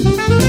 Thank you.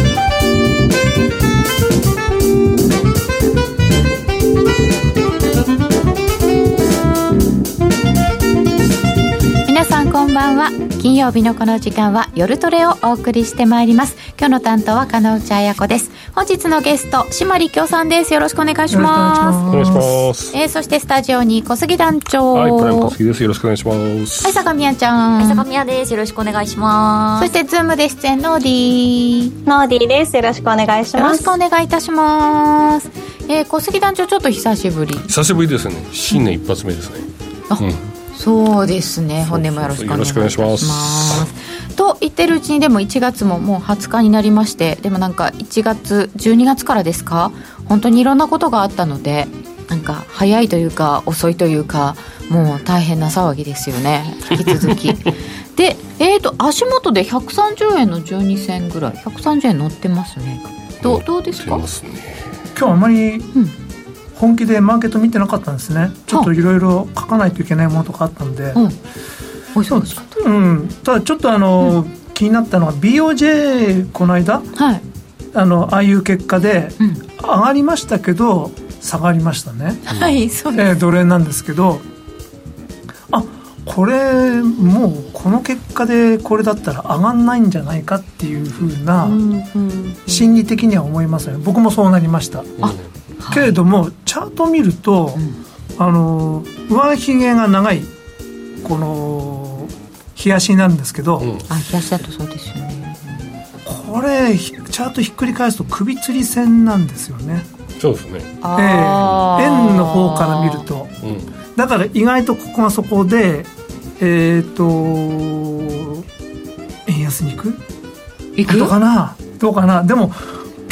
金曜日のこの時間は夜トレをお送りしてまいります。今日の担当は金内彩子です。本日のゲスト島利京さんです。よろしくお願いします。お願いします。えー、そしてスタジオに小杉団長。はいプライム小杉です。よろしくお願いします。はい坂宮ちゃん。はい坂宮です。よろしくお願いしまそしてズームで出演のーディー。ノーディーです。よろしくお願いしよろます。しくお願いいたします。えー、小杉団長ちょっと久しぶり。久しぶりですね。新年一発目ですね。あ、うんそうですね。本年もよろしくお願いします。と言ってるうちにでも1月ももう20日になりましてでもなんか1月12月からですか？本当にいろんなことがあったのでなんか早いというか遅いというかもう大変な騒ぎですよね。引き続き。でえーと足元で130円の12銭ぐらい。130円乗ってますね。どうどうですか？今日あまりうん本気でマーケット見てなかったんですね。ちょっといろいろ書かないといけないものとかあったんで。うん。お忙しかっうん。ただちょっとあの、気になったのは BOJ この間たはい、あのああいう結果でうん、上がりましたけど下がりましたね、はいそうです。えードル円なんですけど。あこれもうこの結果でこれだったら上がんないんじゃないかっていうふうなうんうん心理的には思いますよね。僕もそうなりました。あけれどもチャート見ると、あの上髭が長いこの冷やしになるんですけど、うん。あ冷やしだとそうですよね。これひチャートひっくり返すと首吊り線なんですよね、そうですね。えー円の方から見ると。うん。だから意外とここがそこでえっ、と円安に行く？いく？どうかな？どうかな？でも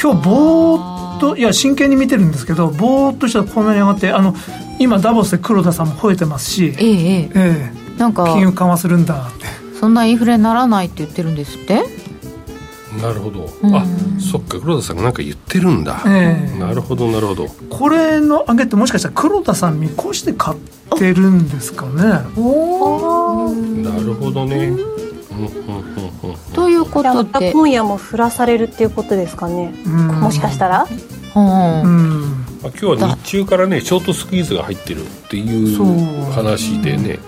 今日ぼーっといや真剣に見てるんですけどぼーっとしたらこんなに上がってあの今ダボスで黒田さんも吠えてますしええええ。えなんかえ金融緩和するんだ。ってそんなインフレにならないって言ってるんですって？なるほど。うん。あそっか黒田さんがなんか言ってるんだ。ええ。なるほどなるほど。これの上げってもしかしたら黒田さん見越して買ってるんですかね。おなるほどねということで。今夜も降らされるっていうことですかね。うん。もしかしたら。うんうん。あ今日は日中からねショートスクイーズが入ってるっていそうう話でね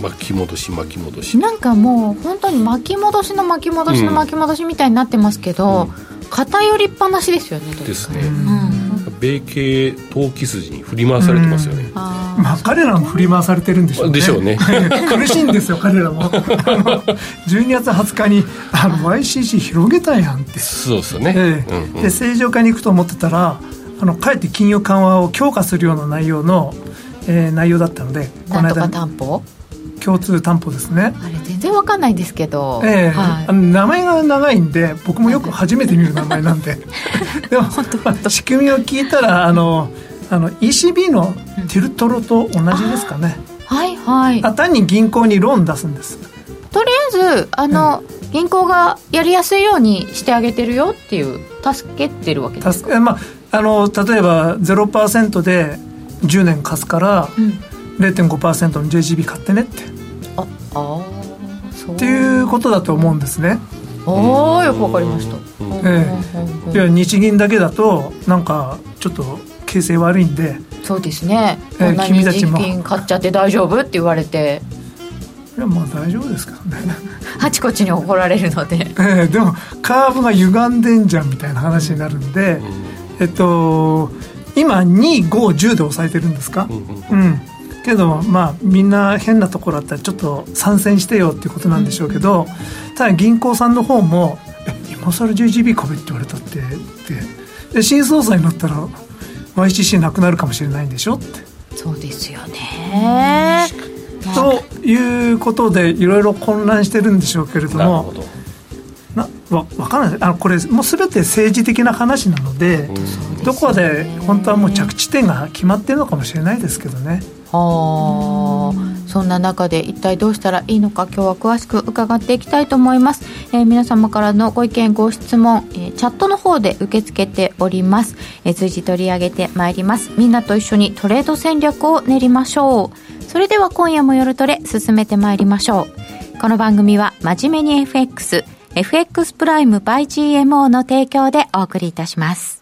巻き戻し巻き戻し。なんかもう本当に巻き戻しの巻き戻しの巻き戻しみたいになってますけど、偏りっぱなしですよねですね。うん米系投機筋に振り回されてますよね。あまあ彼らも振り回されてるんでしょうね。でしょうね。苦しいんですよ彼らも。あの12月20日にあの YCC 広げたやんって。そうですよね。ええ。うんうん。で正常化に行くと思ってたらあのかえって金融緩和を強化するような内容の、えー内容だったのでーなんとかこの間担保？共通担保ですね。あれ全然わかんないんですけど、ええ。はい。あの名前が長いんで僕もよく初めて見る名前なんで。でも、まあ仕組みを聞いたらあのあの ECB のティルトロと同じですかね、はいはい。あ単に銀行にローン出すんです。とりあえずあの、銀行がやりやすいようにしてあげてるよっていう助けてるわけです助けまあ、あの例えば0%で10年貸すからうん0.5%の JGB 買ってねって。ああーそう。っていうことだと思うんですね、ああよくわかりました、うん。えいや日銀だけだとなんかちょっと形勢悪いんで。そうですね、えーこんなに君たちも。買っちゃって大丈夫って言われて。いやまあ大丈夫ですけどね。あちこちに怒られるので。ええでもカーブが歪んでんじゃんみたいな話になるんで、えっと今250で抑えてるんですか？うんうん。うんけどまあみんな変なところあったらちょっと参戦してよっていうことなんでしょうけど、ただ銀行さんの方も「え今更 JGB 株って言われたって」って。で新総裁になったら YCC なくなるかもしれないんでしょって。そうですよね。ということでいろいろ混乱してるんでしょうけれどもなわ分からない。あのこれもう全て政治的な話なので、どこで本当はもう着地点が決まってるのかもしれないですけどね。はあ。そんな中で一体どうしたらいいのか今日は詳しく伺っていきたいと思います、えー皆様からのご意見ご質問、えーチャットの方で受け付けております、えー随時取り上げてまいります。みんなと一緒にトレード戦略を練りましょう。それでは今夜も夜トレ進めてまいりましょう。この番組は真面目に FX FX プライムバイ GMO の提供でお送りいたします。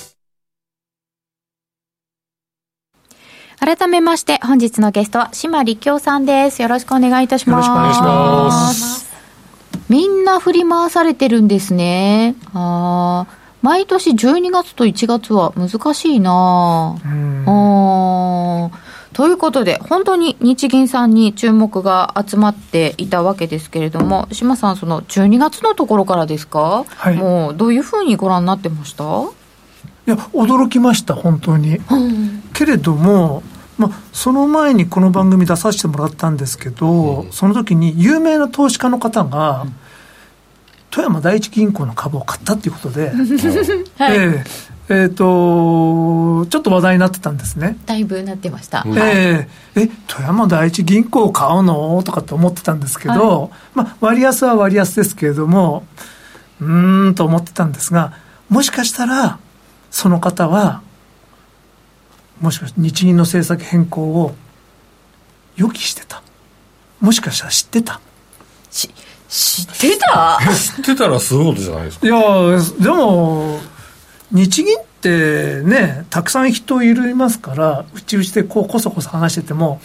改めまして、本日のゲストは、島力夫さんです。よろしくお願いいたします。よろしくお願いします。みんな振り回されてるんですね。あ毎年12月と1月は難しいなあということで、本当に日銀さんに注目が集まっていたわけですけれども、島さん、その12月のところからですか、はい、もうどういうふうにご覧になってました？いや、驚きました、本当に。うん、けれども、まあ、その前にこの番組出させてもらったんですけど、うん、その時に有名な投資家の方が、うん、富山第一銀行の株を買ったっていうことで、はい、えー、えー、とちょっと話題になってたんですね。だいぶなってました。えー、え富山第一銀行を買うの？とかって思ってたんですけど、はい、まあ、割安は割安ですけれども、うーんと思ってたんですが、もしかしたら、その方は、もしかして日銀の政策変更を予期してた？もしかしたら知ってた？し知ってた？知ってたらすごいことじゃないですか。いやでも日銀ってねたくさん人いるいますからうちうちでこうこそこそ話してても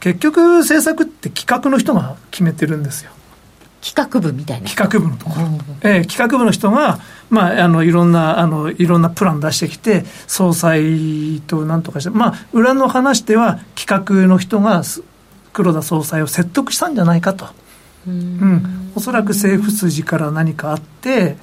結局政策って企画の人が決めてるんですよ企画部みたいな。企画部のところ、えー、企画部の人が、まあ、あのいろんなあのいろんなプラン出してきて総裁となんとかしてまあ裏の話では企画の人が黒田総裁を説得したんじゃないかと。うん、おそらく政府筋から何かあって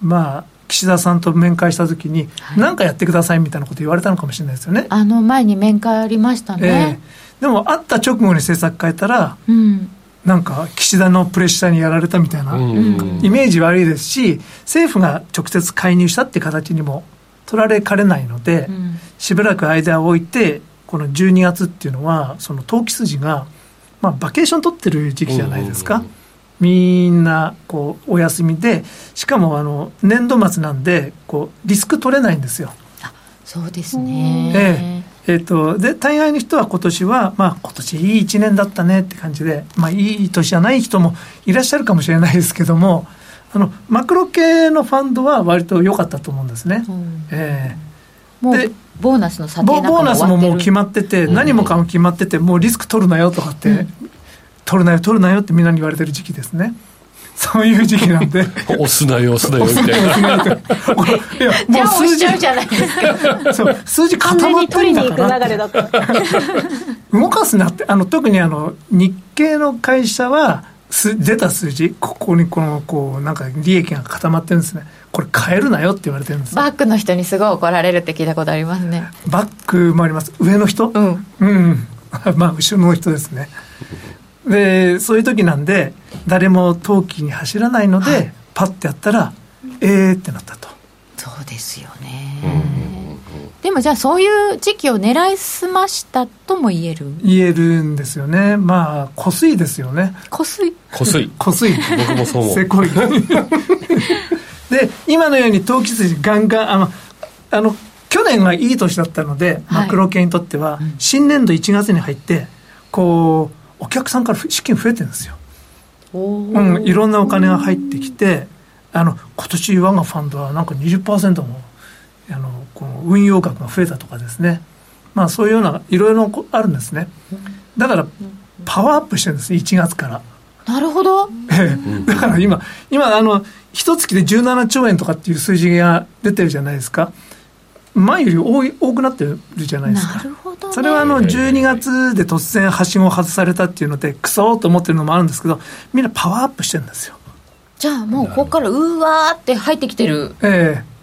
まあ岸田さんと面会したときに何、はい、かやってくださいみたいなこと言われたのかもしれないですよね。あの前に面会ありましたね、えー、でも会った直後に政策変えたら、うんなんか岸田のプレッシャーにやられたみたいなイメージ悪いですし、政府が直接介入したっていう形にも取られかねないので、しばらく間を置いて、この12月っていうのは、その投機筋が、まあ、バケーション取ってる時期じゃないですか。みんなこうお休みで、しかもあの年度末なんでこう、リスク取れないんですよ。そうですね、えええーと、で大概の人は今年は、まあ今年いい1年だったねって感じで、まあ、いい年じゃない人もいらっしゃるかもしれないですけどもあのマクロ系のファンドは割と良かったと思うんですね。うん、えー、でボーナスの査定ボーナスももう決まってて、何もかも決まっててもうリスク取るなよとかって、うん、取るなよ取るなよってみんなに言われてる時期ですね。そういう時期なんで。押すなよ、押すなよ、みたいな。いや、もう数字。じゃないですか。そう、数字固まってるんだから。動かすなって、あの、特にあの、日系の会社は、す出た数字、ここにこの、こう、なんか利益が固まってるんですね。これ変えるなよって言われてるんですバックの人にすごい怒られるって聞いたことありますね。バックもあります。上の人？うん。うん。まあ、後ろの人ですね。でそういう時なんで誰も陶器に走らないので、はい、パッてやったらええー、ってなったと。そうですよね、でもじゃあそういう時期を狙いすましたとも言える？言えるんですよね。まあこすいですよね。こすい。こすい。こすい。僕もそう思う。せこい。で今のように投機筋ガンガンあのあの去年はいい年だったので、マクロ系にとっては、新年度1月に入ってこうお客さんから資金増えてるんですよ。うん、いろんなお金が入ってきてあの今年我がファンドはなんか20%もあのこの運用額が増えたとかですねまあそういうようないろいろあるんですねだからパワーアップしてるんです1月からなるほど。ええだから今、今、あの、一月で17兆円とかっていう数字が出てるじゃないですか。前より多い多くなってるじゃないですか。なるほど、ね、それはあの、12月で突然はしごを外されたっていうので、クソーと思ってるのもあるんですけど、みんなパワーアップしてるんですよ。じゃあもうここからうわーって入ってきてる。ええ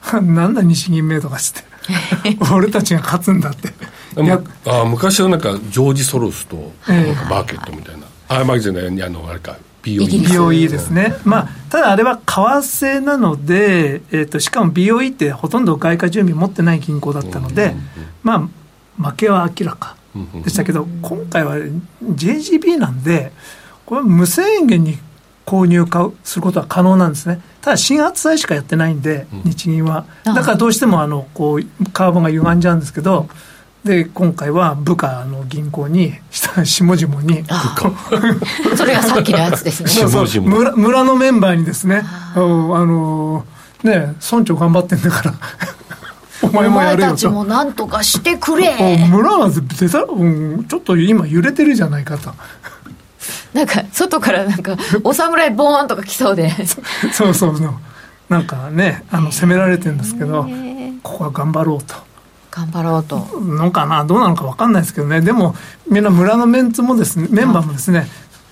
なんだ日銀名とかして。俺たちが勝つんだって。いやあ昔はなんかジョージ・ソロスとええなんかマーケットみたいな、あマーケットじゃないあのあれか BOE BOE ですね、まあ、ただあれは為替なので、えー、としかも BOE ってほとんど外貨準備持ってない銀行だったので、まあ、負けは明らかでしたけど、今回は JGB なんで、これは無制限に購入買うすることは可能なんですね、ただ新発債しかやってないんで、日銀は、だからどうしてもあのこうカーボンが歪んじゃうんですけど、で今回は部下の銀行に下 下々にそれがさっきのやつですね。そうそう村村のメンバーにですねあのね村長頑張ってんだから お前もやれよと。お前たちもなんとかしてくれ。村は出た、うん、ちょっと今揺れてるじゃないかと。なんか外からなんかお侍ボーンとか来そうで。そうそうそう。なんかねあの攻められてるんですけどここは頑張ろうと頑張ろうと。のかなどうなのか分かんないですけどね。でもみんな村のメンツもですねメンバーもですね、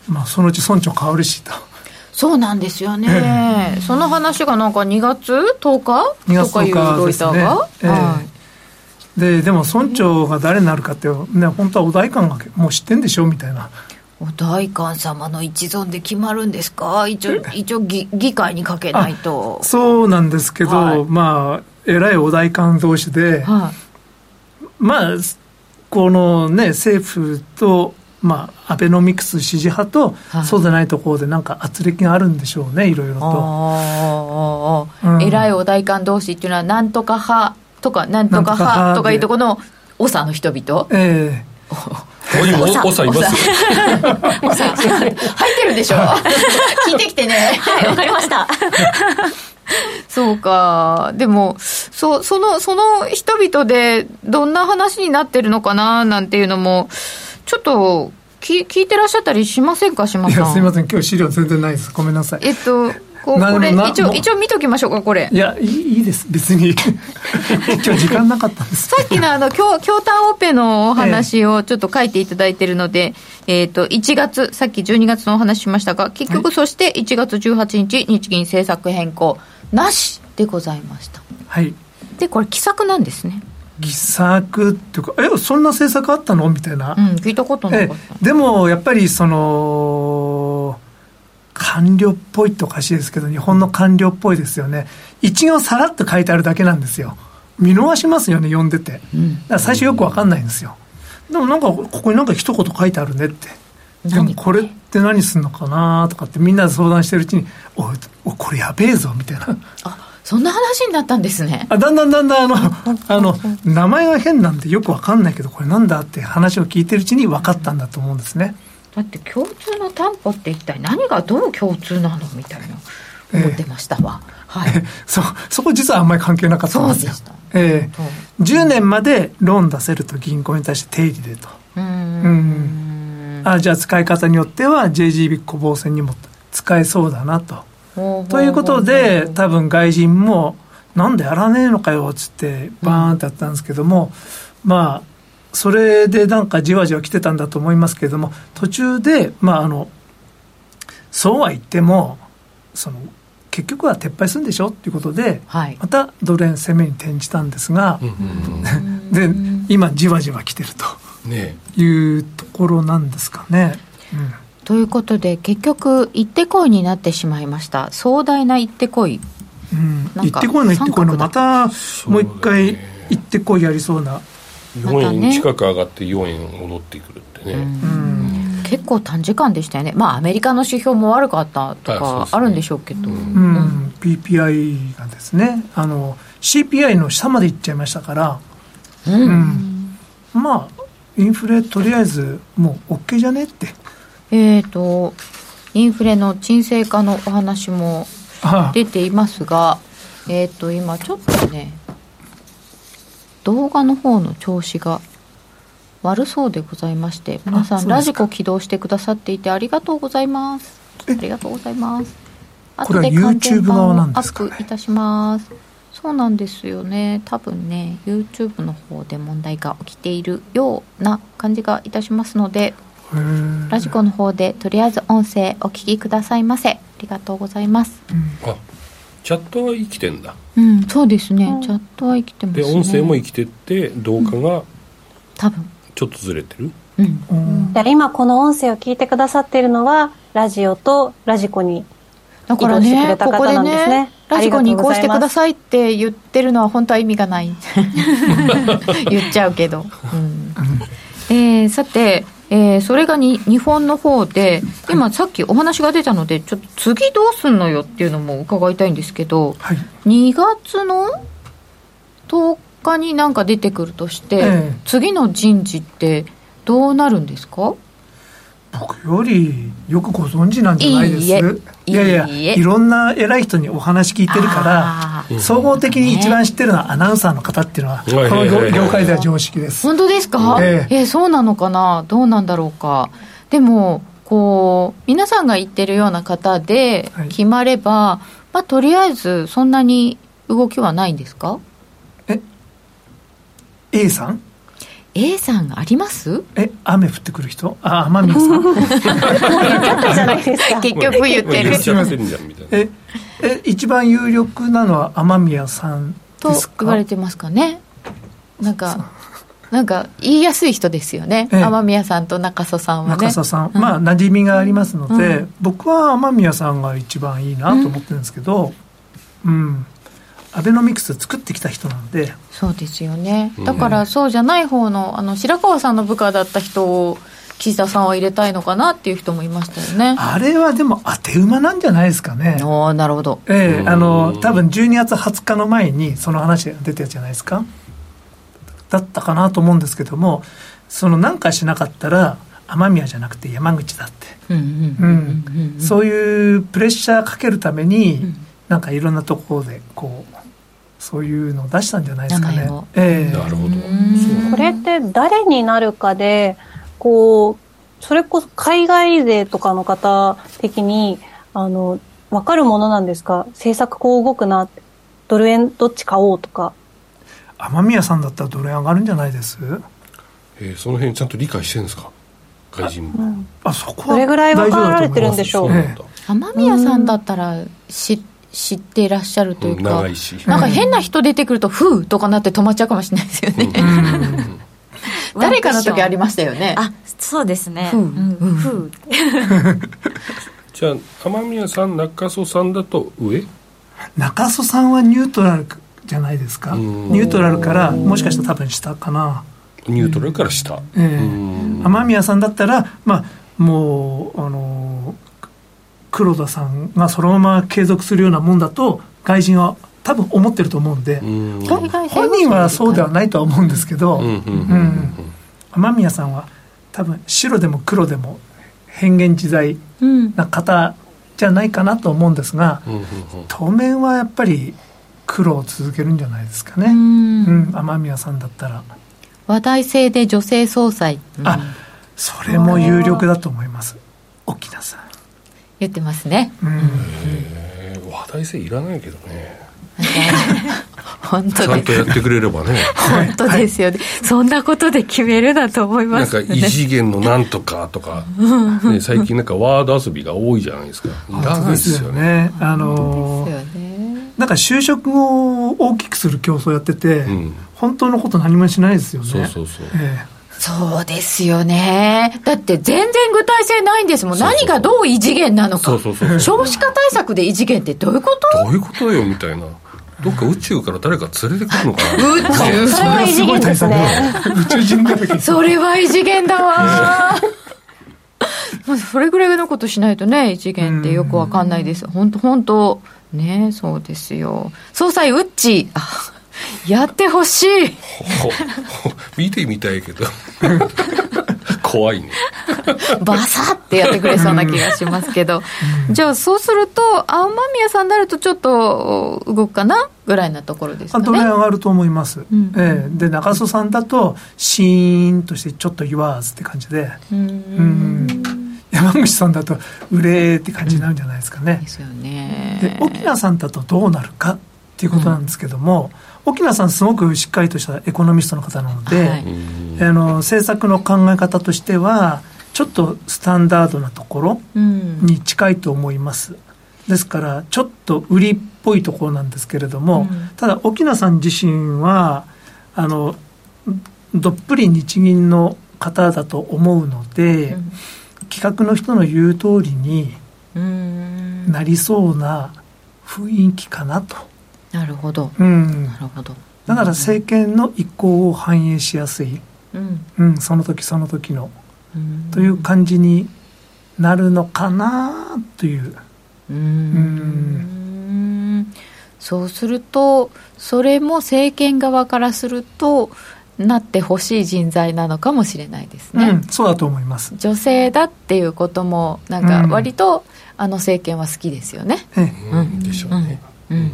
まあ、そのうち村長変わるしと。そうなんですよね、えー、その話がなんか2月？10日？2月とかいうロイターが、えーはい、ででも村長が誰になるかって、ね、本当はお代官がもう知ってんでしょみたいな。お代官様の一存で決まるんですか？一応一応議議会にかけないと。そうなんですけど、はい、まあ偉いお代官同士で、はい、まあこのね政府とまあ、アベノミクス支持派と、はい、そうでないところでなんか圧力があるんでしょうねいろいろと、うん、偉いお代官同士っていうのはなんとか派とかなんとか派とかいうところの長の人々。ええ。ー、おいおさ。います。おさ。入ってるでしょ。聞いてきてね。はいわかりました そうか。でも、そ、その、その人々でどんな話になってるのかななんていうのも、ちょっと、き聞いてらっしゃったりしませんか、島さん？すみません、今日資料全然ないです。ごめんなさい。えっと、ここれ一応一応見ときましょうかこれ。いやいいいいです。別に。今日時間なかったんです。さっきのあの京京丹オペのお話をちょっと書いていただいてるので、えっ、ー、と1月さっき12月のお話しましたが結局そして1月18日日銀政策変更なしでございました。はい。でこれ奇策なんですね。奇策っていうかえそんな政策あったの？みたいな、うん、聞いたことなかった。でもやっぱりその官僚っぽいっておかしいですけど日本の官僚っぽいですよね。一行さらっと書いてあるだけなんですよ。見逃しますよね読んでて、うん、だから最初よく分かんないんですよ。でもなんかここになんか一言書いてあるねってでもこれって何すんのかなとかってみんなで相談してるうちにおおこれやべえぞみたいな。あそんな話になったんですね。あだんだんだんだんあのあの名前が変なんでよく分かんないけどこれなんだって話を聞いてるうちに分かったんだと思うんですね。だって共通の担保って一体何がどう共通なのみたいな思ってましたわ、えー、はいそそこ実はあんまり関係なかったんですよええ。ー、10年までローン出せると銀行に対して定理でと。うんあじゃあ使い方によっては JGB 小防戦にも使えそうだなと。ということで多分外人もなんでやらねえのかよっつってバーンってやったんですけども、うん、まあそれでなんかじわじわ来てたんだと思いますけれども途中でまああのそうは言ってもその結局は撤廃するんでしょっていうことで、はい、またドル円攻めに転じたんですが、で今じわじわ来てるというところなんですかね。うん。ということで結局行ってこいになってしまいました。壮大な行ってこい、うん、行ってこいの行ってこいのまたもう一回行ってこいやりそうな。4円近く上がって4円戻ってくるってね、うん、結構短時間でしたよね。まあアメリカの指標も悪かったとかあるんでしょうけど、うん。PPI がですね。あの CPI の下まで行っちゃいましたから。うん、まあインフレとりあえずもう OK じゃね？って。えーと、インフレの沈静化のお話も出ていますが、えーと、今ちょっとね動画の方の調子が悪そうでございまして皆さんラジコ起動してくださっていてありがとうございます。ありがとうございます。これは後で完全 YouTube 版を側なんアップいたしますそうなんですよね。多分ね YouTube の方で問題が起きているような感じがいたしますのでラジコの方でとりあえず音声お聞きくださいませ。ありがとうございます。あチャットは生きてんだ。うんそうですね、チャットは生きてますね。で音声も生きてって動画が多分。ちょっとずれてる、うん。うん。じゃあ今この音声を聞いてくださっているのはラジオとラジコにだからねここでねねラジコに移行してくだいさいって言ってるのは本当は意味がない。言っちゃうけど、うん。えーさて、えーそれがに日本の方で今さっきお話が出たのでちょっと次どうすんのよっていうのも伺いたいんですけどはい。2月の10日になんか出てくるとして、ええ。次の人事ってどうなるんですか？僕よりよくご存知なんじゃないです？いいえ。いやいやいいえ。いろんな偉い人にお話聞いてるあから総合的に一番知ってるのはアナウンサーの方っていうのはこはいのはいはいはい。業業界では常識です。本当ですか、ええ。えそうなのかな？どうなんだろうか。でもこう皆さんが言ってるような方ではい。決まれば、まあ、とりあえずそんなに動きはないんですか？A さん？A さんあります？え雨降ってくる人？あ雨宮さん。ちょっとじゃないですか。結局言ってる。言っちゃってんじゃんみたいな。ええ一番有力なのは雨宮さんとですか？言われてますかね。なんかなんか言いやすい人ですよね、ええ。雨宮さんと中曽さんはね。中曽さん、うん。まあ馴染みがありますので、う僕は雨宮さんが一番いいなと思ってるんですけどうん、アベノミクス作ってきた人なんで。そうですよね。だからそうじゃない方のあの白川さんの部下だった人を岸田さんは入れたいのかなっていう人もいましたよね。あれはでも当て馬なんじゃないですかね。おおなるほど。ええあの多分12月20日の前にその話が出たじゃないですか。だったかなと思うんですけどもそのなんかしなかったら雨宮じゃなくて山口だって、うんうんうんそういうプレッシャーかけるために、なんかいろんなところでこうそういうのを出したんじゃないですかね。ええ。なるほど。これって誰になるかでこうそれこそ海外勢とかの方的にあの分かるものなんですか？政策こう動くなドル円どっち買おうとか。雨宮さんだったらどれ上がるんじゃないです？えーその辺ちゃんと理解してるんですか？外人も。あそこはどれぐらい分かられてるんでしょう。雨宮さんだったらし知っていらっしゃるといううんか、長いし。なんか変な人出てくると「ふう」とかなって止まっちゃうかもしれないですよね、誰かの時ありましたよね。あそうですね。ふううんふう。じゃあ雨宮さん中曽さんだと上？中曽さんはニュートラルじゃないですか。うん。ニュートラルからもしかしたら多分下かな。ニュートラルから下、ええうん。雨宮さんだったらまあもうあの黒田さんがそのまま継続するようなもんだと外人は多分思ってると思うんで、うん。ほ本人はそうではないとは思うんですけど、雨宮さんは多分白でも黒でも変幻自在うん。な方じゃないかなと思うんですが、うんうんうん。当面はやっぱり黒を続けるんじゃないですかね、ううんん雨宮さんだったら、話題性で女性総裁、うんあそれも有力だと思います。沖縄さん、言ってますね。うん。えー。話題性いらないけどね。本当でちゃんとやってくれればね。本当ですよね、そんなことで決めるなと思いなんかますよね。異次元のなんとかとか、ね、最近なんかワード遊びが多いじゃないですか。いらないですよね。ね。あのですよね。なんか就職を大きくする競争やってて、うん。本当のこと何もしないですよね。そうそうそう。えそうですよね。だって全然具体性ないんですもん。そうそうそう。何がどう異次元なのか。そうそうそう少子化対策で異次元ってどういうこと？どういうことよみたいな。どっか宇宙から誰か連れてくるのかな。宇宙それは異次元ですね。宇宙人だらけそれは異次元だわ。まあそれぐらいのことしないとね異次元ってよくわかんないです。本当本当ねそうですよ。総裁ウッチ。あやってほしい。見てみたいけど。怖いね。バサってやってくれそうな気がしますけど、じゃあそうすると雨宮さんになるとちょっと動くかな？ぐらいなところですかね。ドル円上がると思います、うん。ええ。で中曽さんだとシーンとしてちょっと言わずって感じで。うん。山口さんだと売れって感じになるんじゃないですかね、ですよね。で沖縄さんだとどうなるかっていうことなんですけども、沖縄さんすごくしっかりとしたエコノミストの方なので、はい。あの政策の考え方としてはちょっとスタンダードなところうん。に近いと思います。ですからちょっと売りっぽいところなんですけれども、うん。ただ沖縄さん自身はあのどっぷり日銀の方だと思うので、うん。企画の人の言う通りにうん。なりそうな雰囲気かなと、なるほど。うん、なるほど。だから政権の意向を反映しやすい、うん。うん、その時その時の。うん。という感じになるのかなという。うーん。そうするとそれも政権側からするとなってほしい人材なのかもしれないですね、うん、そうだと思います。女性だっていうこともなんか割と、あの政権は好きですよね、えうんでしょうね、うん。え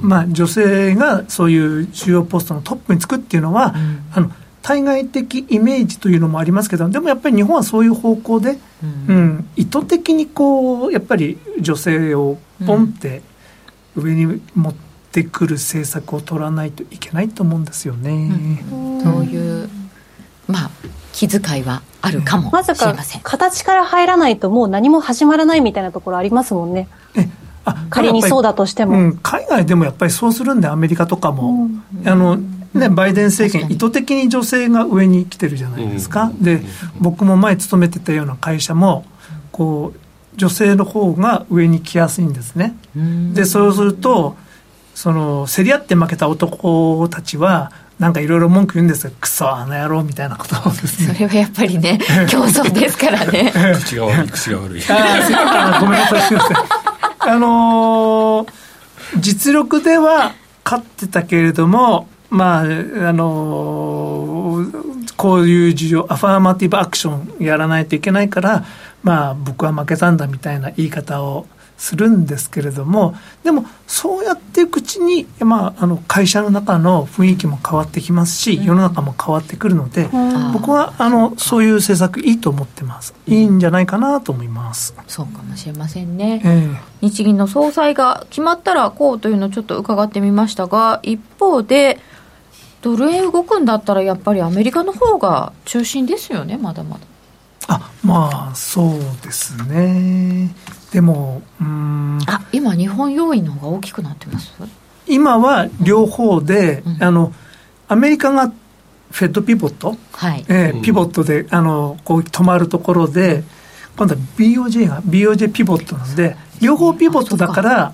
まあ、女性がそういう重要ポストのトップにつくっていうのは、うん。あの対外的イメージというのもありますけどでもやっぱり日本はそういう方向で、うん。うん、意図的にこうやっぱり女性をポンって上に持ってくる政策を取らないといけないと思うんですよね。そういうまあ気遣いはあるかもまさかしれません、形から入らないともう何も始まらないみたいなところありますもんね。仮にそうだとしても。うん、海外でもやっぱりそうするんでアメリカとかも、あのね、バイデン政権意図的に女性が上に来てるじゃないですか、で僕も前勤めてたような会社もこう女性の方が上に来やすいんですね。でそうするとその競り合って負けた男たちはなんかいろいろ文句言うんですよ。クソあの野郎みたいなこと。をですねそれはやっぱりね競争ですからね。口が悪い口が悪い。ああごめんなさい。すいませんあのー実力では勝ってたけれどもまああのーこういう事情アファーマティブアクションやらないといけないからまあ僕は負けたんだみたいな言い方をするんですけれどもでもそうやっていくうちに、まあ、あの会社の中の雰囲気も変わってきますし世の中も変わってくるので、僕はあのそういう政策いいと思ってます。いいんじゃないかなと思います。そうかもしれませんね、ええ。日銀の総裁が決まったらこうというのをちょっと伺ってみましたが一方でドル円動くんだったらやっぱりアメリカの方が中心ですよねまだまだ。あまあそうですねでもうーん。あ今日本要因の方が大きくなってます？今は両方で、うん。あのアメリカがフェッドピボット、はい。うんえーピボットであのこう止まるところで今度は BOJ が BOJ ピボットなんで両方ピボットだから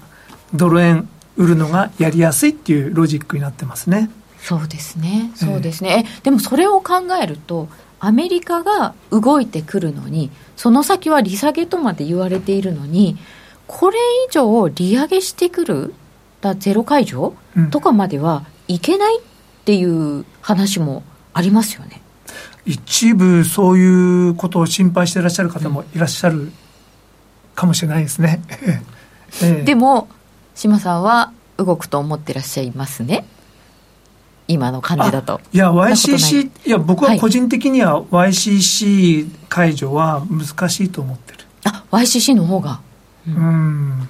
ドル円売るのがやりやすいっていうロジックになってますね。そうですね。そうですね、えでもそれを考えるとアメリカが動いてくるのにその先は利下げとまで言われているのにこれ以上利上げしてくるだゼロ解除、うん。とかまではいけないっていう話もありますよね。一部そういうことを心配していらっしゃる方もいらっしゃるかもしれないですね。ええ。でも島さんは動くと思ってらっしゃいますね今の感じだと。いや YCC い。や僕は個人的には YCC 解除は難しいと思ってる、あ YCC の方が。うん。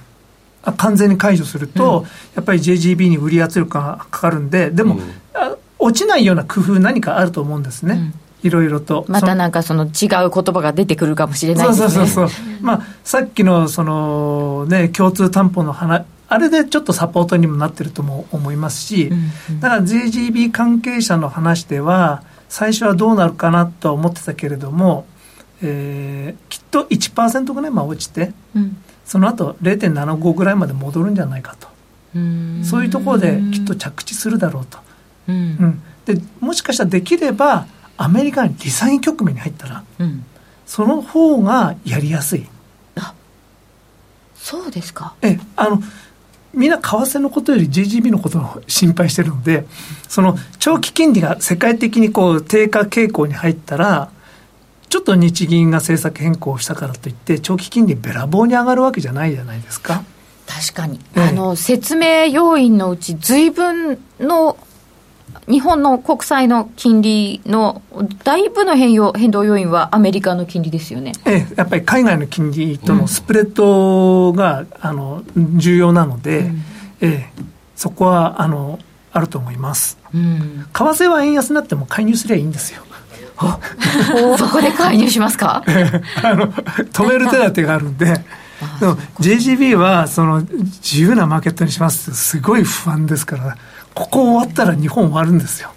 あ完全に解除すると、やっぱり JGB に売り圧力がかかるんででも、うん。あ落ちないような工夫何かあると思うんですね、いろいろと。またなんかその違う言葉が出てくるかもしれないそうですね。そうそうそう、まあ、さっきのその、ね、共通担保の話あれでちょっとサポートにもなってるとも思いますし、うんうん。だから JGB 関係者の話では最初はどうなるかなとは思ってたけれども、えーきっと1%ぐらいまで落ちてうん。その後0.75ぐらいまで戻るんじゃないかと。うん。そういうところできっと着地するだろうと、うん。うん、でもしかしたらできればアメリカに利下げ局面に入ったらうん。その方がやりやすい。そうですか。えあのみんな為替のことより GDP のことを心配してるのでその長期金利が世界的にこう低下傾向に入ったらちょっと日銀が政策変更したからといって長期金利べらぼうに上がるわけじゃないじゃないですか。確かに、ええ、あの説明要因のうち随分の日本の国債の金利のだいぶの変容変動要因はアメリカの金利ですよね、ええ、やっぱり海外の金利とのスプレッドが、うん、あの重要なので、うん、ええ、そこはあのあると思います、うん、為替は円安になっても介入すればいいんですよ。そこで介入しますか？あの止める手立てがあるんで。でも JGB はその自由なマーケットにしますすごい不安ですからここ終わったら日本終わるんですよ。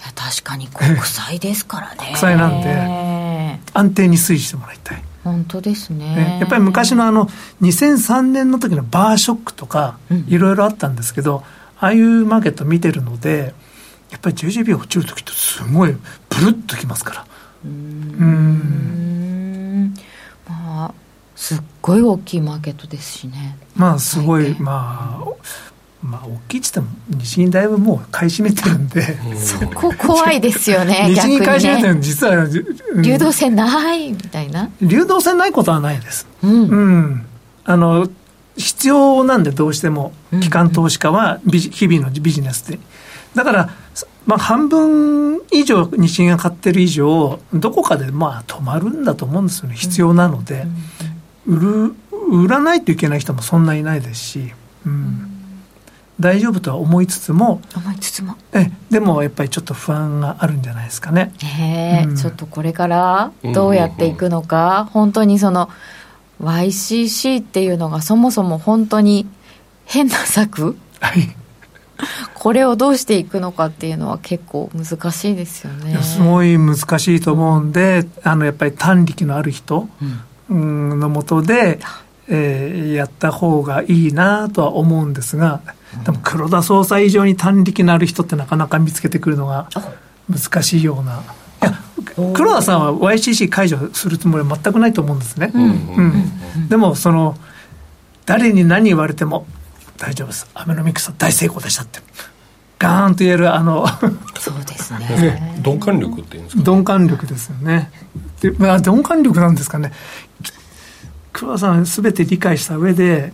いや確かに国債ですからね。国債なんで安定に推移してもらいたい。本当ですね。やっぱり昔のあの2003年の時のバーショックとかいろいろあったんですけど、うん、ああいうマーケット見てるのでやっぱり JGB が落ちる時ってすごいブルッときますから。うん。まあすっごい大きいマーケットですしね。まあすごいまあまあ、大きいっつっても日銀だいぶもう買い占めてるんで。そこ怖いですよね 日銀買い占めてるの実は、流動性ないみたいな流動性ないことはないです、うん、うん、あの必要なんでどうしても機関投資家は日々のビジネスで。だからまあ、半分以上日銀が買ってる以上どこかでまあ止まるんだと思うんですよね。必要なので、売る売らないといけない人もそんないないですし、うん、大丈夫とは思いつつも思いつつも。えでもやっぱりちょっと不安があるんじゃないですかね。えうん、ちょっとこれからどうやっていくのか、うん、本当にその YCC っていうのがそもそも本当に変な策、はい、これをどうしていくのかっていうのは結構難しいですよね。すごい難しいと思うんであのやっぱり短力のある人のもとで、えー、やった方がいいなとは思うんですが。でも黒田総裁以上に短力のある人ってなかなか見つけてくるのが難しいような。いや黒田さんは YCC 解除するつもりは全くないと思うんですね。うん、でもその誰に何言われても大丈夫です。アベノミクスは大成功でしたって。ガーンと言えるあのそうですね。鈍感力っていうんですか、鈍感力ですよね。で、まあ、鈍感力なんですかね黒田さんすべて理解した上で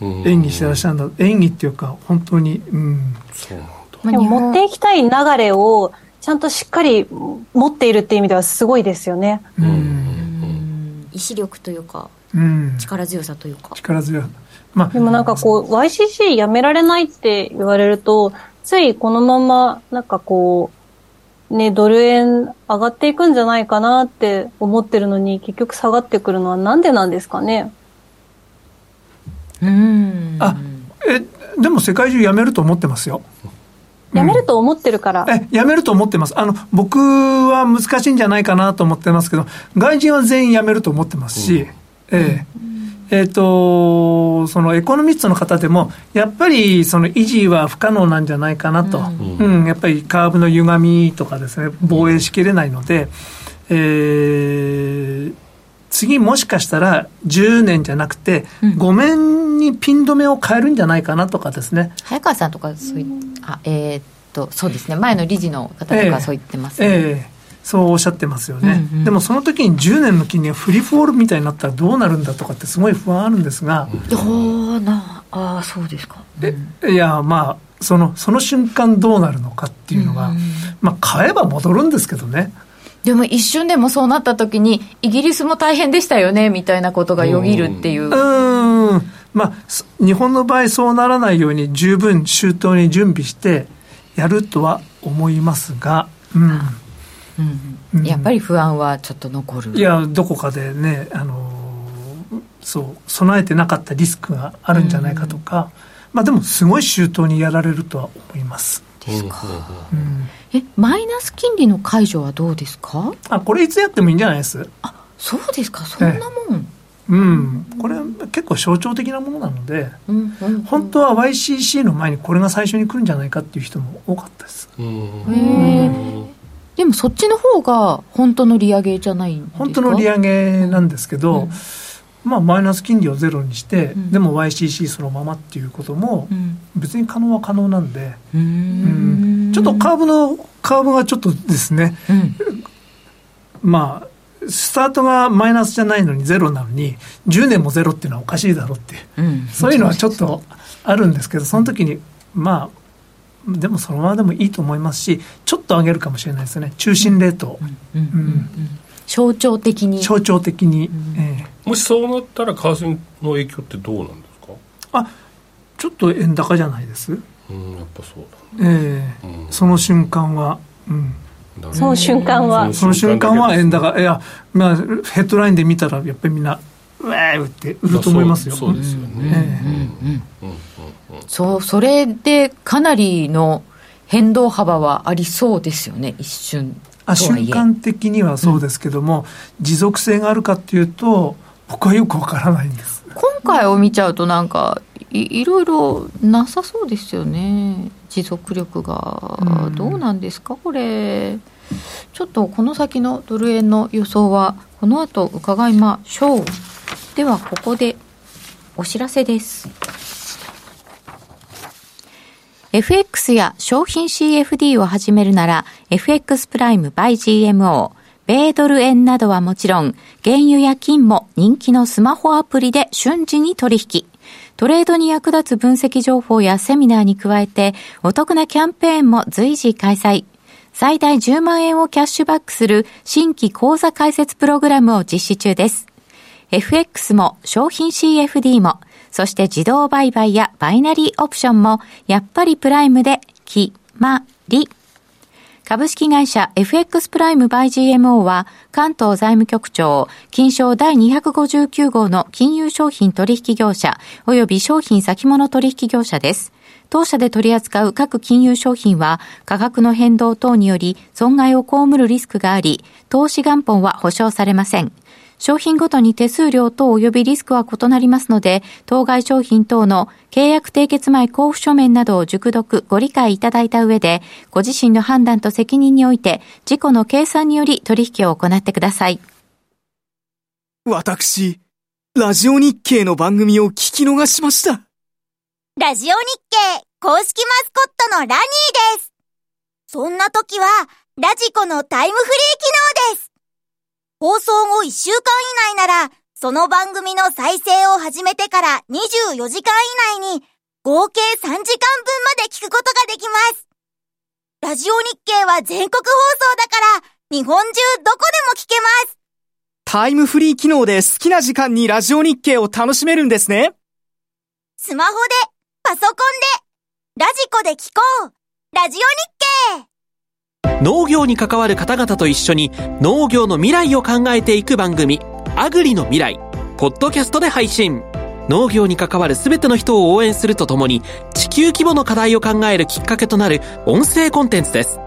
演技してらっしゃるんだ。演技っていうか本当にうん。そうなんだ。でも持っていきたい流れをちゃんとしっかり持っているっていう意味ではすごいですよね。うん。意志力というか、うん、力強さというか。力強さ。まあ、でもなんかこう YCC やめられないって言われるとついこのままなんかこうねドル円上がっていくんじゃないかなって思ってるのに結局下がってくるのはなんでなんですかね？うんあえでも世界中やめると思ってますよ。やめると思ってるから。え、やめると思ってます。あの、僕は難しいんじゃないかなと思ってますけど、外人は全員やめると思ってますし、えええー、と、そのエコノミストの方でも、やっぱりその維持は不可能なんじゃないかなと、うん、うん、やっぱりカーブの歪みとかですね、防衛しきれないので、えー、次もしかしたら10年じゃなくて、5年にピン止めを変えるんじゃないかなとかですね。早川さんとかそういあえー、っとそうですね。前の理事の方とかそう言ってますね。えーえ。ーそうおっしゃってますよね、うんうん、でもその時に10年の金利がフリーフォールみたいになったらどうなるんだとかってすごい不安あるんですが、どうなああそうですか、うん、いやまあそのその瞬間どうなるのかっていうのが、うん。まあ買えば戻るんですけどね。でも一瞬でもそうなった時にイギリスも大変でしたよねみたいなことがよぎるっていう。うん。まあ日本の場合そうならないように十分周到に準備してやるとは思いますが。うん、うん、やっぱり不安はちょっと残る。いやどこかでねあのそう備えてなかったリスクがあるんじゃないかとか、うん、まあでもすごい周到にやられるとは思います。ですか、うん。えマイナス金利の解除はどうですか？あこれいつやってもいいんじゃないです。あそうですか？そんなもん、うん、これ結構象徴的なものなので、うんうんうん、本当は YCC の前にこれが最初に来るんじゃないかっていう人も多かったです。へでもそっちの方が本当の利上げじゃないんですか？本当の利上げなんですけど、うん。まあ、マイナス金利をゼロにして、うん、でも YCC そのままっていうことも、別に可能は可能なんで、うん、ちょっとカーブのカーブがちょっとですね、うん、まあスタートがマイナスじゃないのにゼロなのに、10年もゼロっていうのはおかしいだろうって、うん、そういうのはちょっとあるんですけど、その時に、まあ、でもそのままでもいいと思いますし、ちょっと上げるかもしれないですね、中心レート。象徴的に。象徴的に。えー、もしそうなったら、為替の影響ってどうなんですか？あちょっと円高じゃないです？うん、やっぱそうだ、ね、ええ。ーうん、その瞬間は、うん。その瞬間は。その瞬間は円高。いや、まあ、ヘッドラインで見たらやっぱりみんなうえーって売ると思いますよ。そうですよね、そうそれでかなりの変動幅はありそうですよね一瞬あ瞬間的にはそうですけども、うん、持続性があるかっていうと僕はよくわからないんです。今回を見ちゃうとなんかいいろいろなさそうですよね持続力が、うん、どうなんですかこれ。ちょっとこの先のドル円の予想はこの後伺いましょう。ではここでお知らせです FX や商品 CFD を始めるなら FX プライム by GMO 米ドル円などはもちろん原油や金も人気のスマホアプリで瞬時に取引トレードに役立つ分析情報やセミナーに加えて、お得なキャンペーンも随時開催。最大10万円をキャッシュバックする新規講座開設プログラムを実施中です。FX も商品 CFD も、そして自動売買やバイナリーオプションも、やっぱりプライムで決まり。株式会社 FX プライムバイ GMO は関東財務局長、金賞第259号の金融商品取引業者及び商品先物取引業者です。当社で取り扱う各金融商品は価格の変動等により損害を被るリスクがあり、投資元本は保証されません。商品ごとに手数料等及びリスクは異なりますので、当該商品等の契約締結前交付書面などを熟読、ご理解いただいた上で、ご自身の判断と責任において、事故の計算により取引を行ってください。私、ラジオ日経の番組を聞き逃しました。ラジオ日経公式マスコットのラニーです。そんな時は、ラジコのタイムフリー機能。放送後1週間以内なら、その番組の再生を始めてから24時間以内に、合計3時間分まで聞くことができます。ラジオ日経は全国放送だから、日本中どこでも聞けます。タイムフリー機能で好きな時間にラジオ日経を楽しめるんですね。スマホで、パソコンで、ラジコで聞こう。ラジオ日経農業に関わる方々と一緒に農業の未来を考えていく番組「アグリの未来」ポッドキャストで配信。農業に関わる全ての人を応援するとともに地球規模の課題を考えるきっかけとなる音声コンテンツです。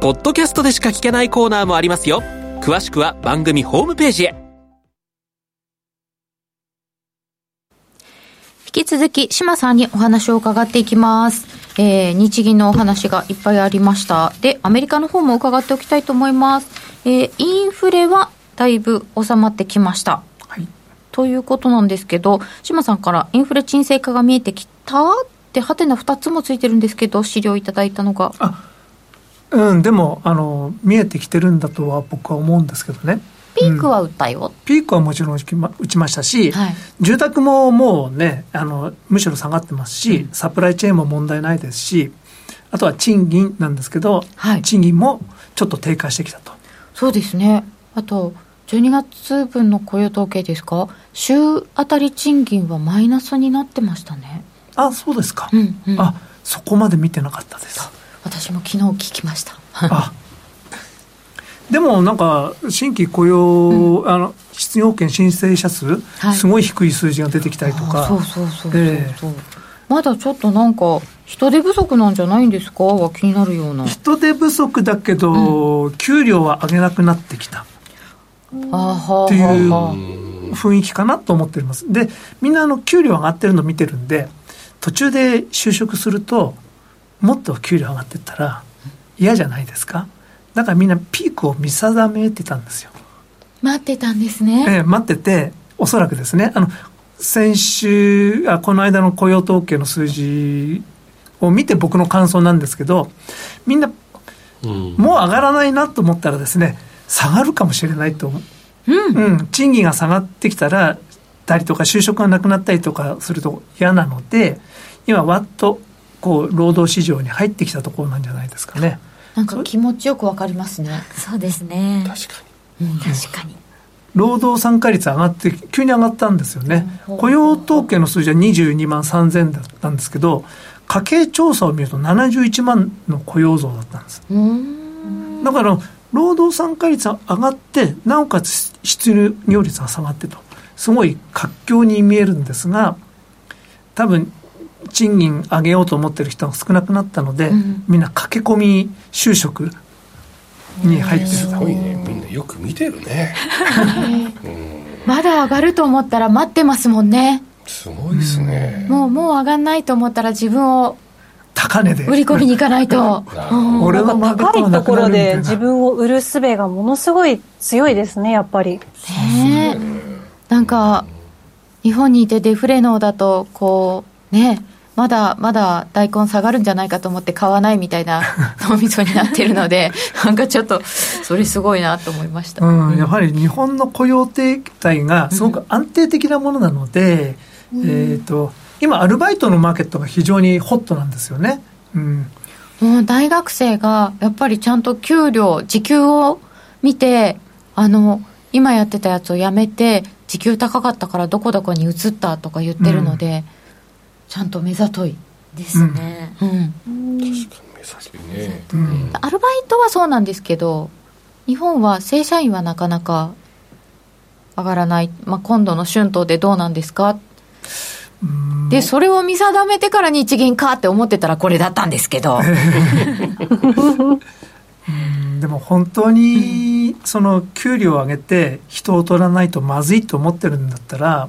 ポッドキャストでしか聞けないコーナーもありますよ。詳しくは番組ホームページへ。引き続き島さんにお話を伺っていきますえー、日銀のお話がいっぱいありました。で、アメリカの方も伺っておきたいと思います。えー、インフレはだいぶ収まってきました。はい。ということなんですけど、島さんからインフレ沈静化が見えてきたって、はてな2つもついてるんですけど、資料いただいたのが。あうん、でもあの、見えてきてるんだとは僕は思うんですけどね。ピークは打ったよ、うん、ピークはもちろん打ちましたし、はい、住宅ももうねあのむしろ下がってますし、うん、サプライチェーンも問題ないですしあとは賃金なんですけど、はい、賃金もちょっと低下してきたと。そうですね。あと12月分の雇用統計ですか？週あたり賃金はマイナスになってましたね。あそうですか、うんうん、あそこまで見てなかったです。私も昨日聞きました。あでもなんか、新規雇用、うん、あの失業保険申請者数、はい、すごい低い数字が出てきたりとか、そうそうそうそう、えー、まだちょっとなんか、人手不足なんじゃないんですか？は気になるような。人手不足だけど、うん、給料は上げなくなってきた。っていう雰囲気かなと思っております。で、みんなあの給料上がってるの見てるんで、途中で就職すると、もっと給料上がってったら嫌じゃないですか？だからみんなピークを見定めてたんですよ。待ってたんですね。ええ、待ってて、おそらくですね、あの、先週あ、この間の雇用統計の数字を見て僕の感想なんですけど、みんな、もう上がらないなと思ったらですね、下がるかもしれないとうん、うん、賃金が下がってきたらたりとか就職がなくなったりとかすると嫌なので今わっとこう労働市場に入ってきたところなんじゃないですかね。なんか気持ちよくわかりますね。そうですね。確かに。うん、確かに。労働参加率上がって、急に上がったんですよね。雇用統計の数字は22万3000だったんですけど、家計調査を見ると71万の雇用増だったんです。だから、労働参加率が上がって、なおかつ失業率が下がってと。すごい活況に見えるんですが、多分、賃金上げようと思ってる人が少なくなったので、うん、みんな駆け込み就職に入ってるすごいね。みんなよく見てるね、う ん、まだ上がると思ったら待ってますもんね。すごいですね、もうもう上がんないと思ったら自分を高値で。売り込みに行かないと。俺は高いところで自分を売る術がものすごい強いですねやっぱり。ねなんか日本にいてデフレ能だとこうねまだまだ大根下がるんじゃないかと思って買わないみたいな 脳みそになってるのでなんかちょっとそれすごいなと思いました、うん、やはり日本の雇用形態がすごく安定的なものなので、うん、えーと、今アルバイトのマーケットが非常にホットなんですよね、うん、もう大学生がやっぱりちゃんと給料時給を見てあの今やってたやつをやめて時給高かったからどこどこに移ったとか言ってるので、うんちゃんと目ざといですね、うん、確かに目ざといね、うん、アルバイトはそうなんですけど日本は正社員はなかなか上がらない、まあ、今度の春闘でどうなんですか？でそれを見定めてから日銀かって思ってたらこれだったんですけど。でも本当にその給料を上げて人を取らないとまずいと思ってるんだったら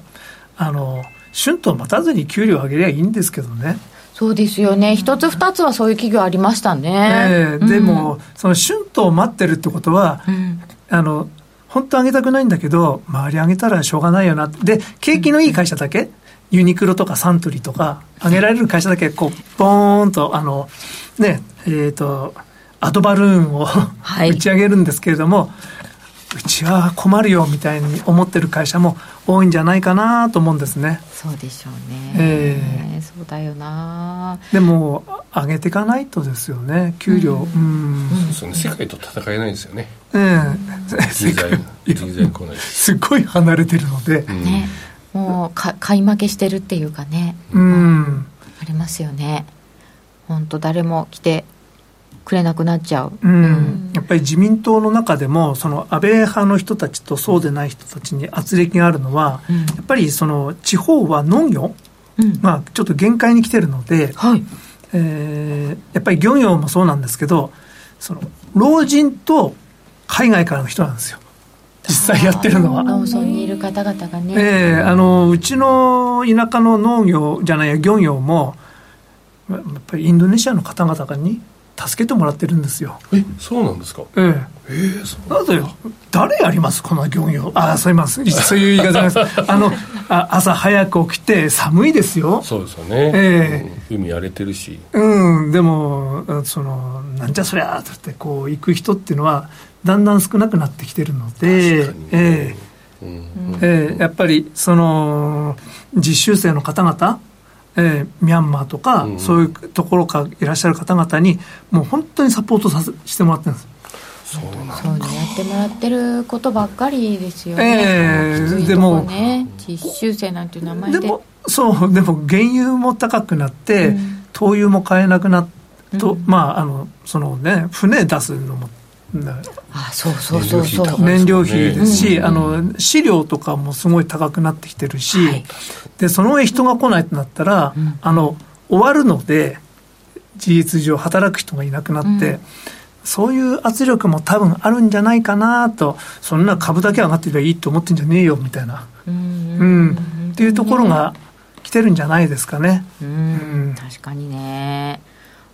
あの春闘待たずに給料上げりゃいいんですけどね。そうですよね。一つ二つはそういう企業ありましたね。えー、でも、うん、その春闘を待ってるってことは、うん、あの、本当上げたくないんだけど、周り上げたらしょうがないよな。で、景気のいい会社だけ、ユニクロとかサントリーとか、上げられる会社だけ、こう、ボーンと、あの、ね、えっ、ー、と、アドバルーンを打ち上げるんですけれども、うちは困るよみたいに思ってる会社も多いんじゃないかなと思うんですね。そうでしょうね。えー、そうだよな。でも上げていかないとですよね。給料。うん。うん、そうですね。世界と戦えないですよね。ええー。世界人材来ない すごい離れてるので。うん、ね。もうか買い負けしてるっていうかね。うん。ありますよね。本当誰も来てくれなくなっちゃう、うん、やっぱり自民党の中でもその安倍派の人たちとそうでない人たちに圧力があるのは、うん、やっぱりその地方は農業、うん、まあ、ちょっと限界に来てるので、はい。えー、やっぱり漁業もそうなんですけどその老人と海外からの人なんですよ。実際やってるのは。農村にいる方々がね。ええー、あのうちの田舎の農業じゃないや漁業もやっぱりインドネシアの方々に助けてもらってるんですよ。えそうなんですか？ええ。えー、そうなぜ誰やります？この漁業ああそういますそういう言い方です。あのあ朝早く起きて寒いですよ。そうですよね、ええ。ー、海荒れてるし。うんでもそのなんじゃそりゃってこう行く人っていうのはだんだん少なくなってきてるので、ね、ええ。ー、えー、やっぱりその実習生の方々えー、ミャンマーとか、うん、そういうところからいらっしゃる方々にもう本当にサポートさせしてもらってるんです。そうなんそうねやってもらってることばっかりですよね、えー、でもね実習生なんていう名前で。でもそうでも原油も高くなって、うん、灯油も買えなくなっと、うん、まああのそのね船出すのもあそうそうそうそう。燃料費ですし、あの飼料とかもすごい高くなってきてるし、はい、でその上人が来ないとなったら、うん、あの終わるので事実上働く人がいなくなって、うん、そういう圧力も多分あるんじゃないかなとそんな株だけ上がってればいいと思ってんじゃねえよみたいな、うん、うん、っていうところが来てるんじゃないですかね。うん、確かにね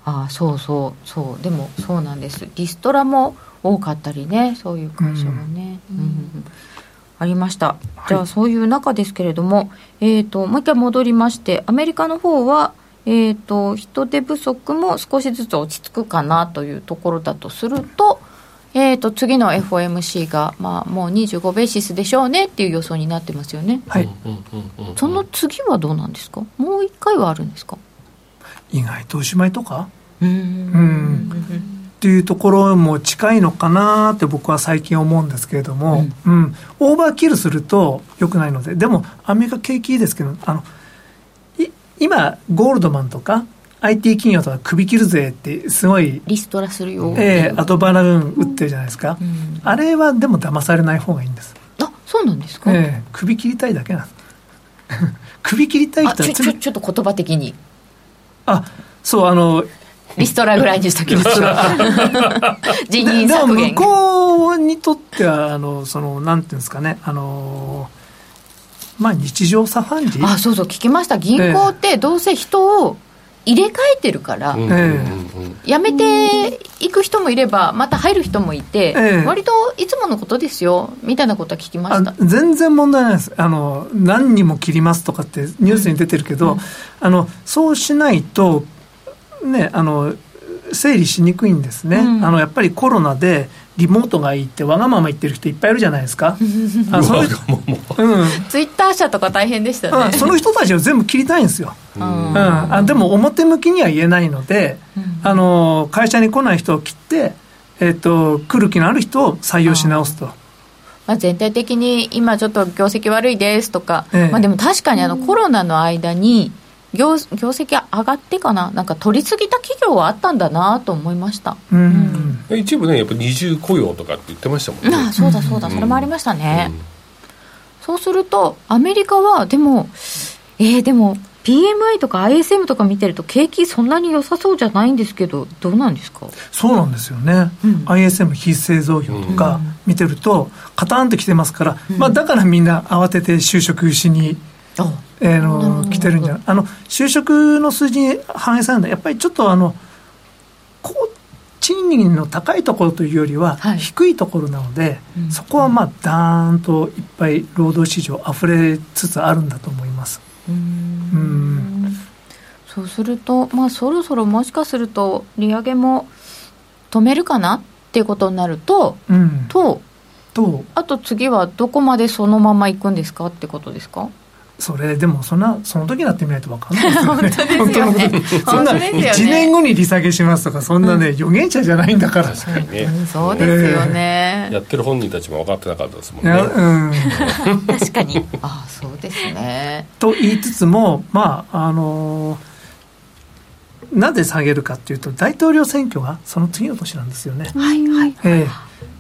あそうそうそう。でもそうなんです。リストラも多かったりねそういう会社もね、うん、うん、ありました、じゃあそういう中ですけれども、えーと、もう一回戻りましてアメリカの方はえーと、人手不足も少しずつ落ち着くかなというところだとすると、えー、と次の FOMC が、まあ、もう25ベーシスでしょうねっていう予想になってますよね、はい、その次はどうなんですか？もう一回はあるんですか？意外とおしまいとか？うん。っていうところも近いのかなって僕は最近思うんですけれども、うん、うん、オーバーキルするとよくないので。でもアメリカ景気いいですけどあの今ゴールドマンとか IT 企業とか首切るぜってすごいリストラするよ。ええー、後払うん打ってるじゃないですか、うん、あれはでも騙されない方がいいんです。あそうなんですか？ええ。ー、首切りたいだけなんです。首切りたい人はちょちょっと言葉的にあそうあのリストラぐらいにしときます人員削減向こうにとってはあのそのなんていうんですかねあのまあ日常茶飯事？あそうそう聞きました。銀行ってどうせ人を入れ替えてるから、ええ、辞めていく人もいればまた入る人もいて、ええ、割といつものことですよみたいなことは聞きました。全然問題ないです。あの何人も切りますとかってニュースに出てるけど、うん、あのそうしないとねあの整理しにくいんですね、うん、あのやっぱりコロナでリモートがいいってわがまま言ってる人いっぱいいるじゃないですか。あそういう、うん、ツイッター社とか大変でしたね、その人たちを全部切りたいんですよ、うん、あでも表向きには言えないので、あの会社に来ない人を切って、えーと、来る気のある人を採用し直すと。まあ、全体的に今ちょっと業績悪いですとか、ええ、まあ、でも確かにあのコロナの間に業業績上がってかな？なんか取りすぎた企業はあったんだなと思いました、うん、うん、一部ねやっぱ二重雇用とかって言ってましたもんね。あそうだそうだ、それもありましたね、うん、そうするとアメリカはでもえー、でも PMI とか ISM とか見てると景気そんなに良さそうじゃないんですけどどうなんですか？そうなんですよね、うん、ISM 非製造業とか見てるとカタンときてますから、まあ、だからみんな慌てて就職しにえー、の来てるんじゃない？あの就職の数字に反映されるのはやっぱりちょっとあの賃金の高いところというよりは低いところなので、はい、そこはまあダーンといっぱい労働市場溢れつつあるんだと思います。うん。そうするとまあそろそろもしかすると利上げも止めるかなっていうことになると、うん、とと。あと次はどこまでそのまま行くんですかってことですか？それでもそんなその時になってみないと分かんないですよね。本当ですよね。そんな1年後に利下げしますとかそんなね、予言者じゃないんだから。確かに。ね、そうですよね、やってる本人たちも分かってなかったですもんね、うん、確かに。ああそうですね。と言いつつもまああのー、なぜ下げるかっていうと大統領選挙がその次の年なんですよね。はいはい、えー、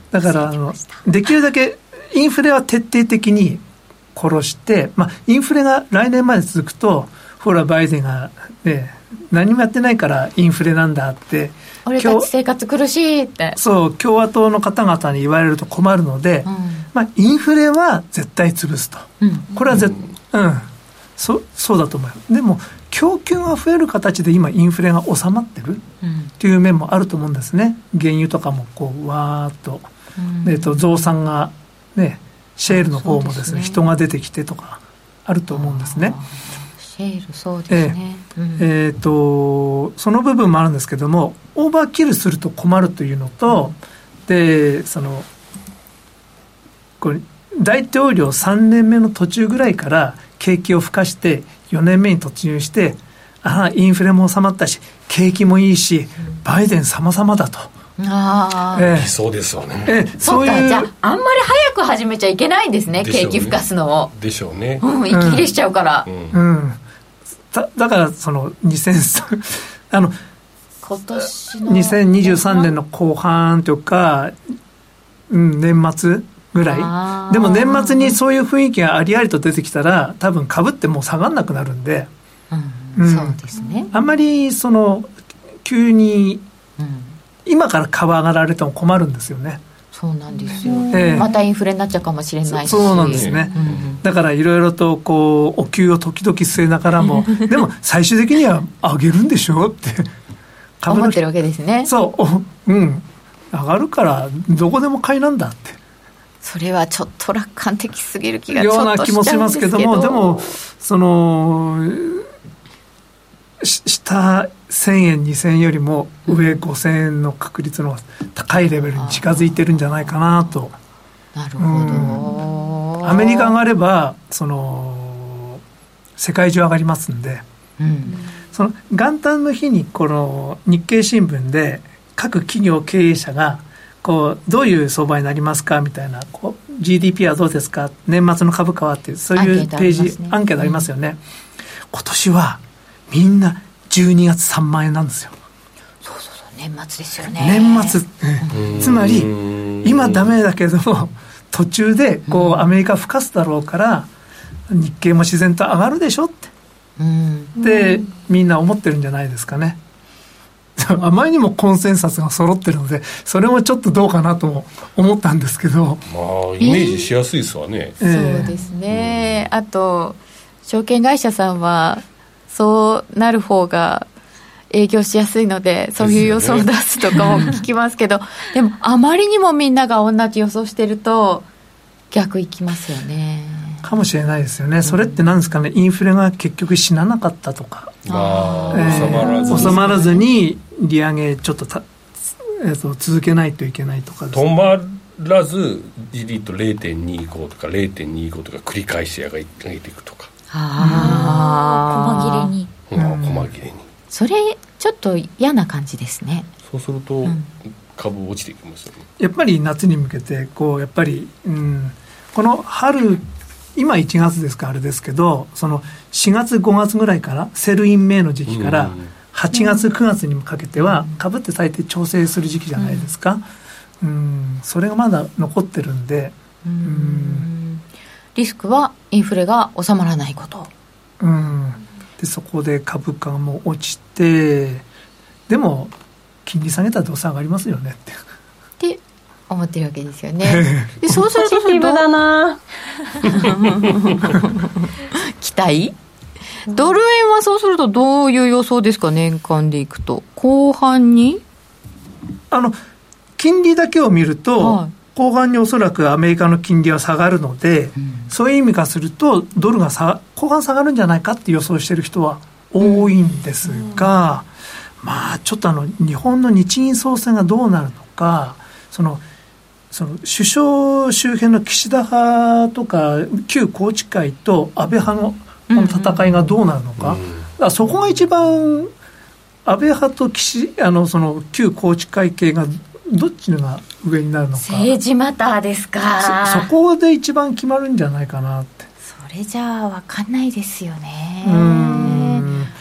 だからあのできるだけインフレは徹底的に殺して、まあ、インフレが来年まで続くと、ほら、バイデンが、ね、何もやってないからインフレなんだって、俺たち生活苦しいって。そう、共和党の方々に言われると困るので、うん、まあ、インフレは絶対潰すと。うん、これはぜ、うん、うん、そそうだと思う。でも、供給が増える形で今インフレが収まってるっていう面もあると思うんですね。原油とかもこう、わーっと、えっと、増産がね、シェールの方もですね、ね、人が出てきてとかあると思うんですね。シェールそうですね。えー、とその部分もあるんですけどもオーバーキルすると困るというのと、でそのこれ大統領3年目の途中ぐらいから景気を吹かして4年目に突入してああインフレも収まったし景気もいいしバイデン様々だと。ああ、えー、そうですよね、えー、そういう。じゃああんまり早く始めちゃいけないんですね、ね、景気吹かすのを。でしょうね、うん、息切れしちゃうから、うん、うん、だだからその2000 あの今年の2023年の後半とか、うん、年末ぐらい。でも年末にそういう雰囲気がありありと出てきたら多分株ってもう下がんなくなるんで、うん、うん、そうですね。あんまりその急に、うん今から株上がられても困るんですよね。そうなんですよ、えー、またインフレになっちゃうかもしれないし。そうなんですね、うん、だからいろいろとこうお給を時々据えながらもでも最終的には上げるんでしょうって。思ってるわけですね。そう。うん。上がるからどこでも買いなんだって。それはちょっと楽観的すぎる気がような気もしますけどもでもその下1000円2000円よりも上5000円の確率の高いレベルに近づいてるんじゃないかなと。なるほど、アメリカがあればその世界中上がりますんで、うん、その元旦の日にこの日経新聞で各企業経営者がこうどういう相場になりますかみたいなこう GDP はどうですか？年末の株価はっていうそういうページアンケートありますよね、うん、今年はみんな12月3万円なんですよ。そうそうそう年末ですよね。年末、つまり今ダメだけど途中でこうアメリカ吹かすだろうから日経も自然と上がるでしょって、でみんな思ってるんじゃないですかね。あまりにもコンセンサスが揃ってるのでそれもちょっとどうかなとも思ったんですけど。まあイメージしやすいですわね、えー、そうですね、あと証券会社さんはそうなる方が営業しやすいのでそういう予想を出すとかも聞きますけどでもあまりにもみんなが同じ予想してると逆いきますよね。かもしれないですよね、うん、それってなんですかね。インフレが結局死ななかったとか、えー、収まらずに。利上げちょっとた、えーと、続けないといけないとか止まらずじりと0.25とか0.25とか繰り返し上げていくとかああ細切れに、うん、細切れに。それちょっと嫌な感じですね。そうすると、うん、株落ちていきますよね。やっぱり夏に向けてこうやっぱり、うん、この春今1月ですかあれですけどその4月5月ぐらいからセルインメイの時期から8月9月にもかけては株って最低調整する時期じゃないですか、うん、それがまだ残ってるんでうんリスクはインフレが収まらないこと。うん。でそこで株価も落ちてでも金利下げたらどうせ上がりますよねって。って思ってるわけですよね。でそうするとポジティブだな。期待？ドル円はそうするとどういう予想ですか年間でいくと。後半に？あの金利だけを見ると、はい後半におそらくアメリカの金利は下がるので、うん、そういう意味からすると、ドルがさ後半下がるんじゃないかって予想してる人は多いんですが、うん、まあ、ちょっとあの日本の日銀総裁がどうなるのか、そのその首相周辺の岸田派とか、旧宏池会と安倍派のこの戦いがどうなるのか、うん、そこが一番、安倍派と岸あのその旧宏池会系がどっちが上になるのか。政治マターですか。そこで一番決まるんじゃないかなって。それじゃあ分かんないですよね。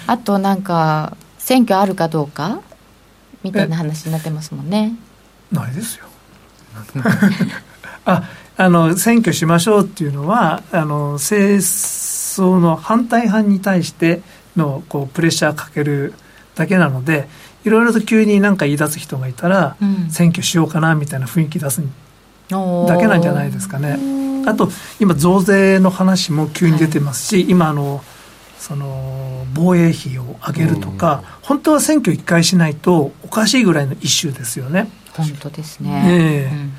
あとなんか選挙あるかどうか？みたいな話になってますもんね。ないですよ。ああの選挙しましょうっていうのはあの政争の反対派に対してのこうプレッシャーかけるだけなのでいろいろと急に何か言い出す人がいたら、うん、選挙しようかなみたいな雰囲気出すだけなんじゃないですかね。あと今増税の話も急に出てますし、はい、今あのその防衛費を上げるとか、本当は選挙1回しないとおかしいぐらいのイシューですよね。本当ですね、えー、うん、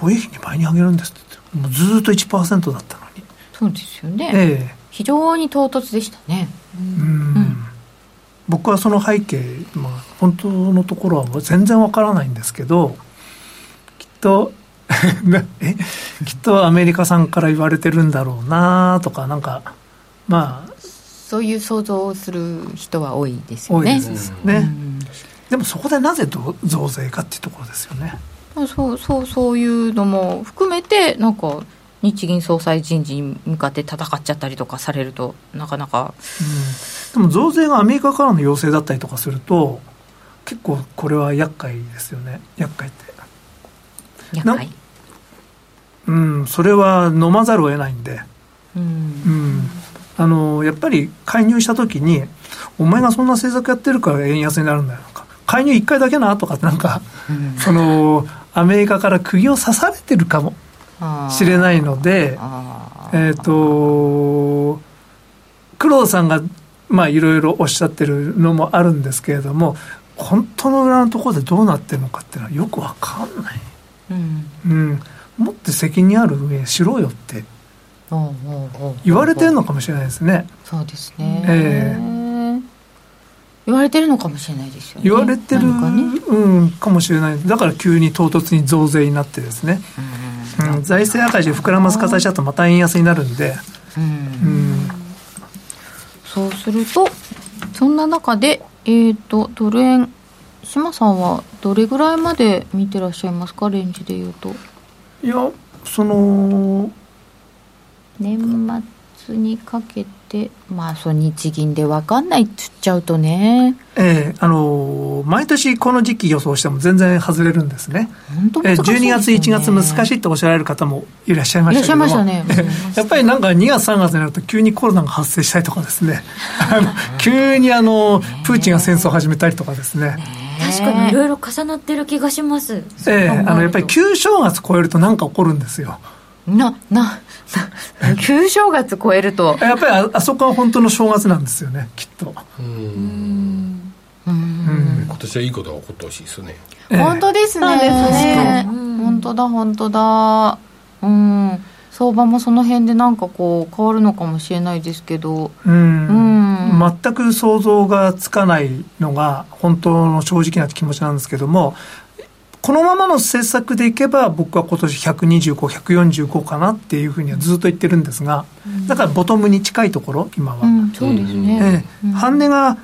防衛費2倍に上げるんですってもうずっと1%だったのに。そうですよね、えー、非常に唐突でしたね。うん、うん僕はその背景、まあ、本当のところは全然わからないんですけどきっと えきっとアメリカさんから言われてるんだろうなとかなんかまあそういう想像をする人は多いですよね。多いですね、うん、でもそこでなぜ増税かっていうところですよね。そうそうそういうのも含めてなんか日銀総裁人事に向かって戦っちゃったりとかされるとなかなか、うん、でも増税がアメリカからの要請だったりとかすると結構これは厄介ですよね。厄介って。厄介。うん。それは飲まざるを得ないんで。うん、うん、あのやっぱり介入した時にお前がそんな政策やってるから円安になるんだよ介入1回だけなとかなんか、うん、そのアメリカから釘を刺されてるかもしれないので、えっ、ー、と、黒田さんが、まあ、いろいろおっしゃってるのもあるんですけれども、本当の裏のところでどうなってるのかっていうのはよくわかんない。うん、うん、もっと責任ある運営しろよって言われてるのかもしれないですね。そうですね。えー言われてるのかもしれないですよね。言われてる、何かね。うん、かもしれない。だから急に唐突に増税になってですね、うん財政赤字膨らます形だとまた円安になるんで、うん。そうするとそんな中でえっ、とドル円島さんはどれぐらいまで見てらっしゃいますか？レンジでいうと。いやその年末にかけてまあそう日銀で分かんないっつっちゃうとね。ええあのー毎年この時期予想しても全然外れるんですね。本当ええ難しいですよね12月、1月難しいっておっしゃられる方もいらっしゃいましたけど。もいらっしゃいましたね。ええやっぱりなんか2月、3月になると急にコロナが発生したりとかですね、あの 急にあの、プーチンが戦争を始めたりとかですね。確かにいろいろ重なってる気がします。ええあのやっぱり旧正月超えるとなんか起こるんですよ。ななな 旧正月超えると。やっぱりああそこは本当の正月なんですよね、きっと。今年はいいことが起こってほしいですよね。ええ。本当ですね。ですね。本当だ本当だ。うん。相場もその辺でなんかこう変わるのかもしれないですけど。うん。全く想像がつかないのが本当の正直な気持ちなんですけどもこのままの政策でいけば僕は今年125、145かなっていうふうにはずっと言ってるんですが、だからボトムに近いところ今は、うんそうですね、ええ。半値が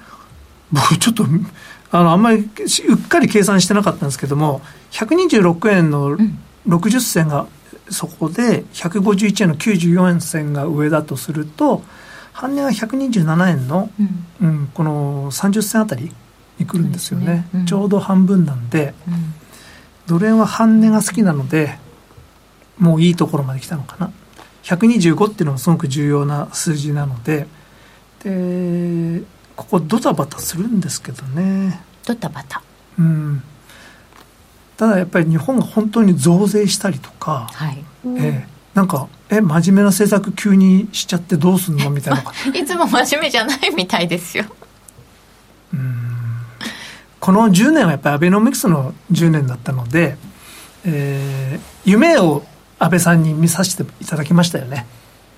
僕ちょっとあのあんまりしうっかり計算してなかったんですけども126円の60銭がそこで151円の94円銭が上だとすると半値が127円の、うん。この30銭あたりに来るんですよね。ちょうど半分なんで、ドル円は半値が好きなのでもういいところまで来たのかな。125っていうのもすごく重要な数字なのででここドタバタするんですけどね。ドタバタ。うん。ただやっぱり日本が本当に増税したりとか、はい。ええなんかえ真面目な政策急にしちゃってどうすんの？みたいな いつも真面目じゃないみたいですよこの10年はやっぱりアベノミクスの10年だったので、えー夢を安倍さんに見させていただきましたよね。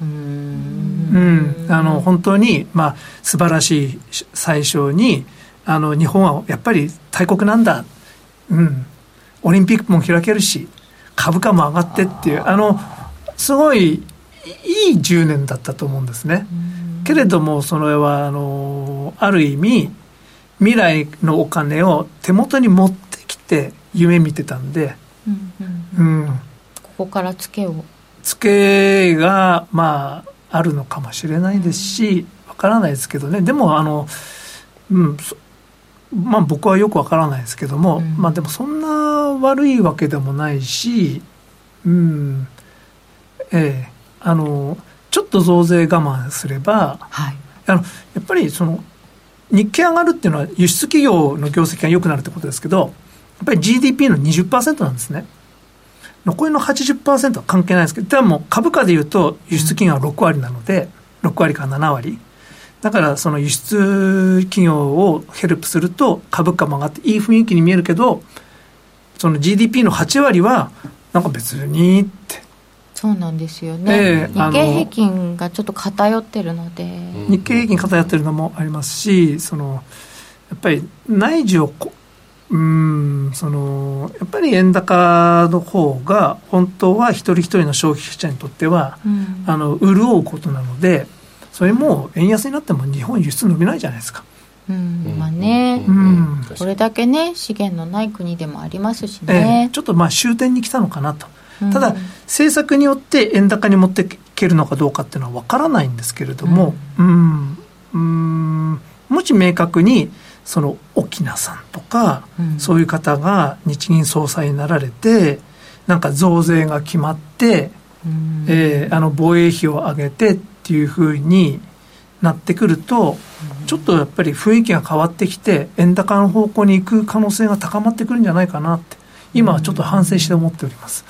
うん、あの本当に、まあ、素晴らしい最初にあの日本はやっぱり大国なんだ、うん、オリンピックも開けるし株価も上がってっていうあのすごいいい10年だったと思うんですね。けれどもそれはあのある意味未来のお金を手元に持ってきて夢見てたんで、うん、ここからツケを。ツケがまああるのかもしれないですしわからないですけどね。でもあの、うんそまあ、僕はよくわからないですけども、まあでもそんな悪いわけでもないし、うん。ええ。あのちょっと増税我慢すれば、はい、あのやっぱりその日経上がるっていうのは輸出企業の業績が良くなるってことですけどやっぱり GDP の20%なんですね。残りの80%は関係ないですけど、でも株価でいうと輸出企業は6割なので、6割から7割。だからその輸出企業をヘルプすると株価も上がっていい雰囲気に見えるけど、その GDP の8割はなんか別にって。そうなんですよね、ええ日経平均がちょっと偏ってるので、日経平均偏ってるのもありますし、そのやっぱり内需をこうんそのやっぱり円高の方が本当は一人一人の消費者にとっては、うん。あの潤うことなのでそれも円安になっても日本輸出伸びないじゃないですか。うんまあね、うんこれだけね資源のない国でもありますしええね、ちょっとまあ終点に来たのかなと。うん。ただ、政策によって円高に持っていけるのかどうかっていうのは分からないんですけれども、うん、うんもし明確にその沖縄さんとか、うん。そういう方が日銀総裁になられてなんか増税が決まって、うん。えーあの防衛費を上げてっていうふうになってくると、ちょっとやっぱり雰囲気が変わってきて円高の方向に行く可能性が高まってくるんじゃないかなって今はちょっと反省して思っております。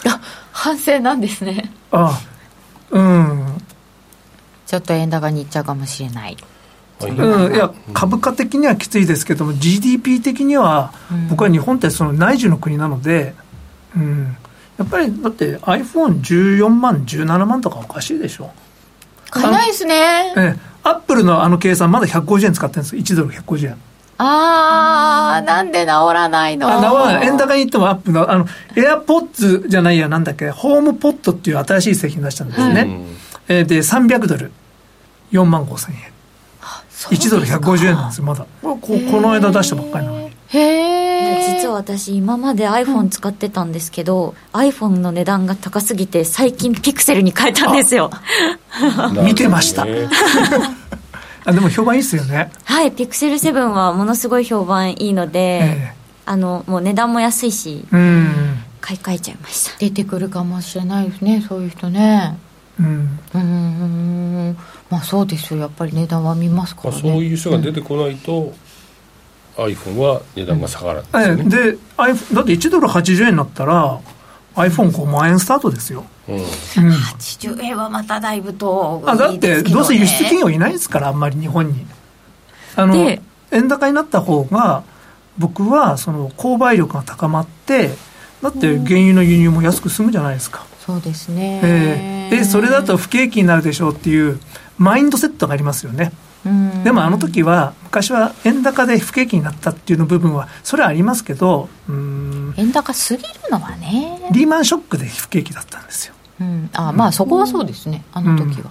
反省なんですね。ああうん、ちょっと円高にいっちゃうかもしれない。うん、いや株価的にはきついですけども GDP 的には僕は日本ってその内需の国なので、うん、やっぱりだって iPhone14 万17万とかおかしいでしょ。買えないですね。ええアップルのあの計算まだ150円使ってるんですよ。1ドル150円あー、なんで治らないの？あ治らない。円高に行ってもアップのあのエアポッツじゃないやなんだっけ？ホームポットっていう新しい製品出したんですね、えーで300ドル。4万5千円1ドル150円なんですよまだ。ここの間出したばっかりなのに。へえ実は私今まで iPhone 使ってたんですけど、iPhone の値段が高すぎて最近ピクセルに変えたんですよ。見てましたあでも評判いいっすよね。はいピクセル7はものすごい評判いいので、えあのもう値段も安いしえうん。買い替えちゃいました。出てくるかもしれないですねそういう人ね。うん。うーん。まあそうですよ。やっぱり値段は見ますかまあ、らそうねいう人が出てこないと、iPhone は値段が下がらないええでね、で iPhone だって1ドル80円になったら iPhone5 万円スタートですよ、うん。うん。80円はまただいぶとあだってどうせ輸出企業業いないですからあんまり日本に。あので円高になった方が僕はその購買力が高まってだって原油の輸入も安く済むじゃないですか、そうですね。ええ。でそれだと不景気になるでしょうっていうマインドセットがありますよね。うんでもあの時は昔は円高で不景気になったっていうの部分はそれはありますけどうーん。円高すぎるのはね。リーマンショックで不景気だったんですよ。うん。あまあそこはそうですね。あの時は、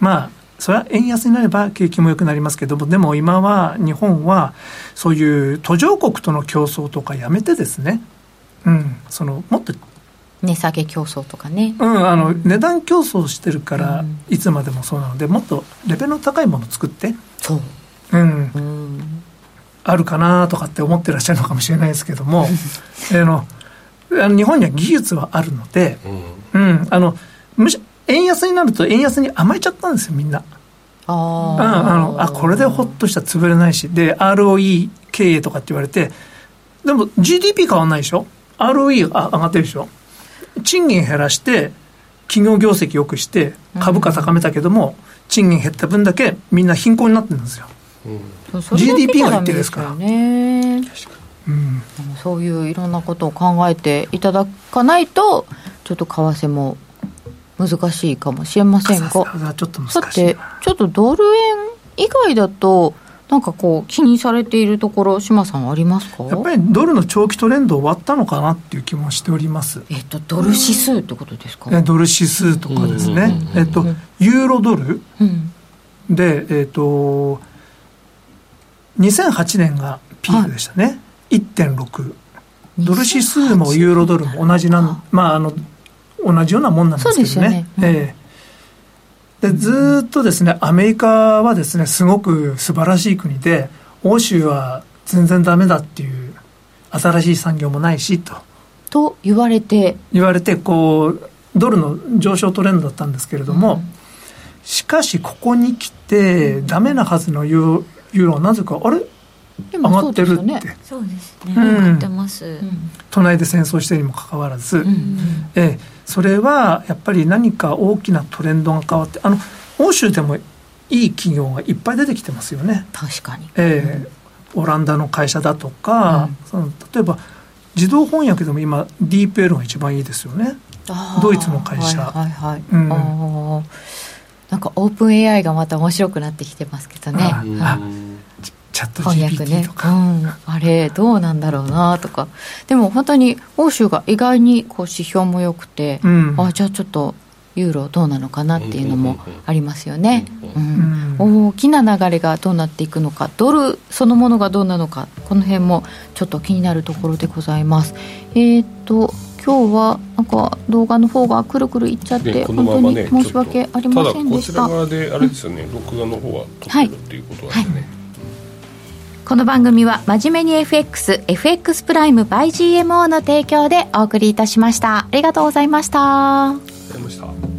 まあそれは円安になれば景気も良くなりますけどもでも今は日本はそういう途上国との競争とかやめてですね。うん。そのもっと値下げ競争とかね。うん、あの値段競争してるから、いつまでもそうなのでもっとレベルの高いものを作ってそう。うん、うん。あるかなとかって思ってらっしゃるのかもしれないですけども あのあの日本には技術はあるので、うん、あのむし円安になると円安に甘えちゃったんですよみんな。あうん、あのあこれでほっとしたら潰れないしで ROE 経営とかって言われてでも GDP 変わんないでしょ？ROE が上がってるでしょ？賃金減らして企業業績良くして株価高めたけども、賃金減った分だけみんな貧困になってるんですよ、それだけじゃ GDP がダメ言ってですから。よねうん、そういういろんなことを考えていただかないとちょっと為替も難しいかもしれませんが。ちょっと難しいだってちょっとドル円以外だとなんかこう気にされているところ島さんありますか？やっぱりドルの長期トレンド終わったのかなっていう気もしております。えっとドル指数ってことですか？えドル指数とかですね、えっと、ユーロドル？うん。で、えっと、2008年がピークでしたね、1.6。ドル指数もユーロドルも同じなん、まあ、あの、同じようなもんなんですけどね。ね。ええで、ずーっとですね、アメリカはですね、すごく素晴らしい国で、欧州は全然ダメだっていう、新しい産業もないし、と。と言われて。言われてこうドルの上昇トレンドだったんですけれども、しかしここに来てダメなはずのユーユーロはなぜかあれ？上もがってるって、そうですよね。そうですね。うん。上がってます、隣で戦争してるにもかかわらず、ええ。それはやっぱり何か大きなトレンドが変わってあの欧州でもいい企業がいっぱい出てきてますよね。確かに。ええ。オランダの会社だとか、その例えば自動翻訳でも今 DeepL が一番いいですよね。ドイツの会社、はいはいはい。うん。なんかオープン AI がまた面白くなってきてますけどね。ああチャット翻訳 GPT ね。とか、うん、あれどうなんだろうなとか。でも本当に欧州が意外にこう指標も良くて、うん。あじゃあちょっとユーロどうなのかなっていうのもありますよね、大きな流れがどうなっていくのかドルそのものがどうなのかこの辺もちょっと気になるところでございます。えっ、と今日はなんか動画の方がくるくるいっちゃって、本当に申し訳ありませんでした。ただこちら側であれですよね、録画の方は撮ってるっていうことなんでね、この番組は真面目に FXFX プライム by GMO の提供でお送りいたしました。ありがとうございました。ありがとうございました。